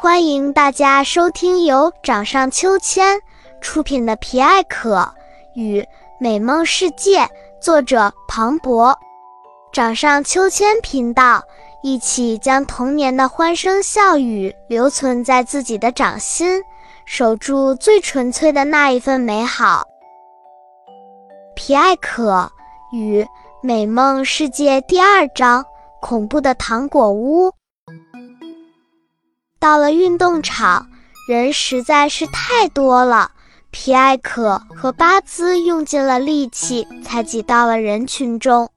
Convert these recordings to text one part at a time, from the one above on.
欢迎大家收听由掌上秋千出品的《皮艾可与美梦世界》，作者庞博。掌上秋千频道，一起将童年的欢声笑语留存在自己的掌心，守住最纯粹的那一份美好。皮艾可与美梦世界第二章：恐怖的糖果屋。到了运动场，人实在是太多了。皮艾可和巴兹用尽了力气，才挤到了人群中。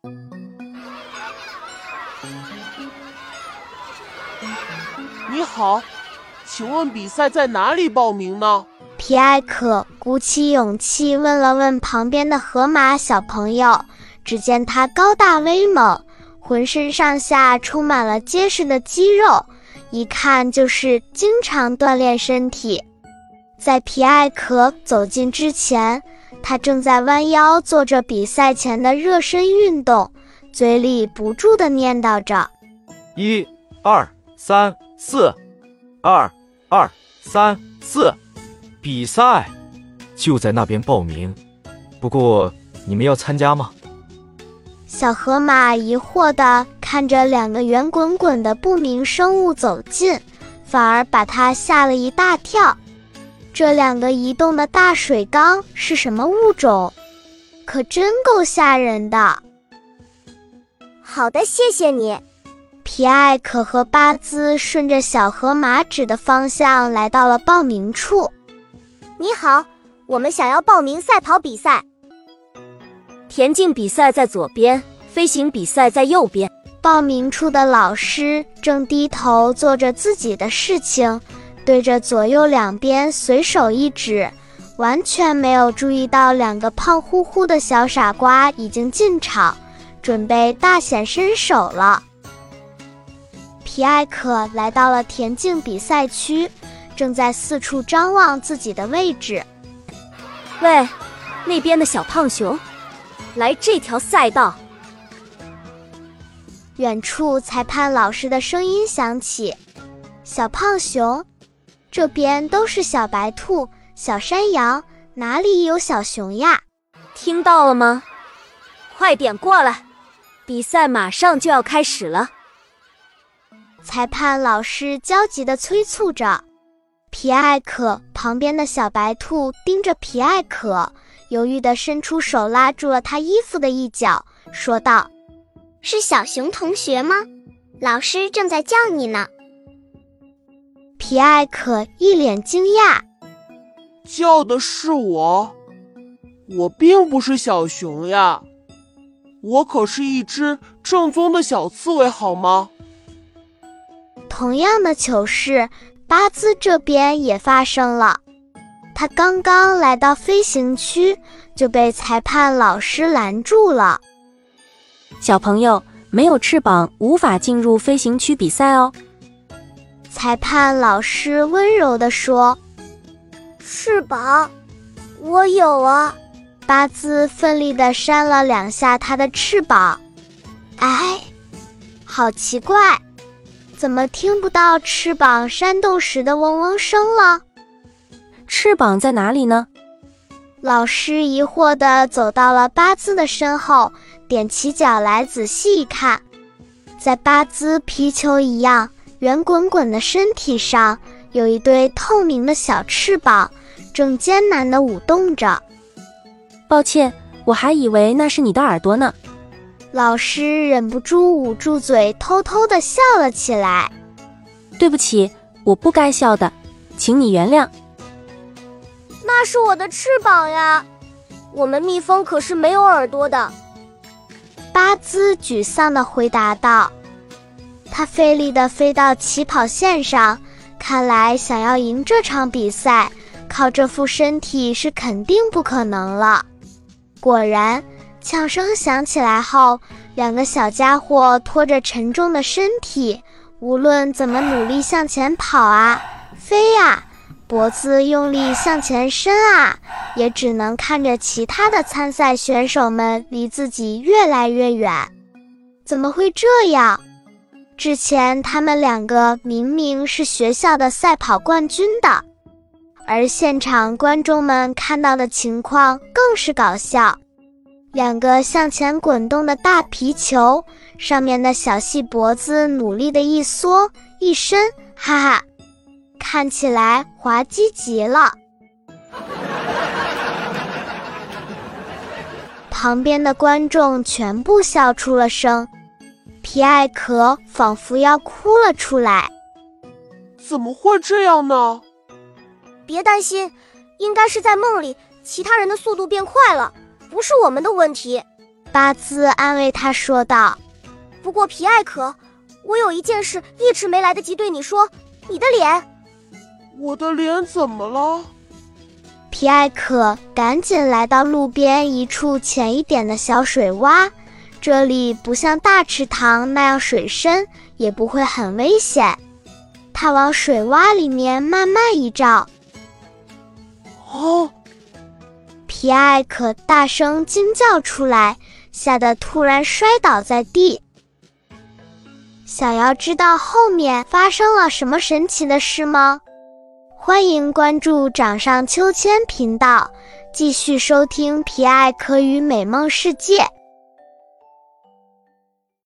你好，请问比赛在哪里报名呢？皮艾可鼓起勇气问了问旁边的河马小朋友。只见他高大威猛，浑身上下充满了结实的肌肉。一看就是经常锻炼身体。在皮艾可走近之前，他正在弯腰做着比赛前的热身运动，嘴里不住地念叨着：“一、二、三、四，二、二、三、四，比赛就在那边报名。不过你们要参加吗？”小河马疑惑地看着两个圆滚滚的不明生物走近，反而把他吓了一大跳。这两个移动的大水缸是什么物种？可真够吓人的！好的，谢谢你。皮艾可和巴兹顺着小河马指的方向来到了报名处。你好，我们想要报名赛跑比赛。田径比赛在左边，飞行比赛在右边。报名处的老师正低头做着自己的事情，对着左右两边随手一指，完全没有注意到两个胖乎乎的小傻瓜已经进场，准备大显身手了。皮埃克来到了田径比赛区，正在四处张望自己的位置。喂，那边的小胖熊。来这条赛道。远处裁判老师的声音响起：“小胖熊，这边都是小白兔、小山羊，哪里有小熊呀？听到了吗？快点过来，比赛马上就要开始了。”裁判老师焦急地催促着。皮艾可旁边的小白兔盯着皮艾可。犹豫地伸出手，拉住了他衣服的一角，说道：“是小熊同学吗？老师正在叫你呢。”皮艾可一脸惊讶：“叫的是我？我并不是小熊呀，我可是一只正宗的小刺猬，好吗？”同样的糗事，巴兹这边也发生了。他刚刚来到飞行区，就被裁判老师拦住了。小朋友没有翅膀，无法进入飞行区比赛哦。裁判老师温柔地说：“翅膀，我有啊。”八字奋力地扇了两下他的翅膀。哎，好奇怪，怎么听不到翅膀扇动时的嗡嗡声了？翅膀在哪里呢？老师疑惑地走到了巴兹的身后，踮起脚来仔细一看，在巴兹皮球一样圆滚滚的身体上，有一对透明的小翅膀，正艰难地舞动着。抱歉，我还以为那是你的耳朵呢。老师忍不住捂住嘴，偷偷地笑了起来。对不起，我不该笑的，请你原谅。那是我的翅膀呀！我们蜜蜂可是没有耳朵的。巴兹沮丧地回答道。他费力地飞到起跑线上，看来想要赢这场比赛，靠这副身体是肯定不可能了。果然，枪声响起来后，两个小家伙拖着沉重的身体，无论怎么努力向前跑啊，飞呀。脖子用力向前伸啊，也只能看着其他的参赛选手们离自己越来越远。怎么会这样？之前他们两个明明是学校的赛跑冠军的，而现场观众们看到的情况更是搞笑。两个向前滚动的大皮球，上面的小细脖子努力的一缩一伸，哈哈，看起来滑稽极了。旁边的观众全部笑出了声，皮艾可仿佛要哭了出来。怎么会这样呢？别担心，应该是在梦里，其他人的速度变快了，不是我们的问题。巴兹安慰他说道。不过皮艾可，我有一件事一直没来得及对你说，你的脸。我的脸怎么了？皮埃可赶紧来到路边一处浅一点的小水洼，这里不像大池塘那样水深，也不会很危险。他往水洼里面慢慢一照，哦！皮埃可大声惊叫出来，吓得突然摔倒在地。想要知道后面发生了什么神奇的事吗？欢迎关注掌上秋千频道，继续收听皮艾可与美梦世界。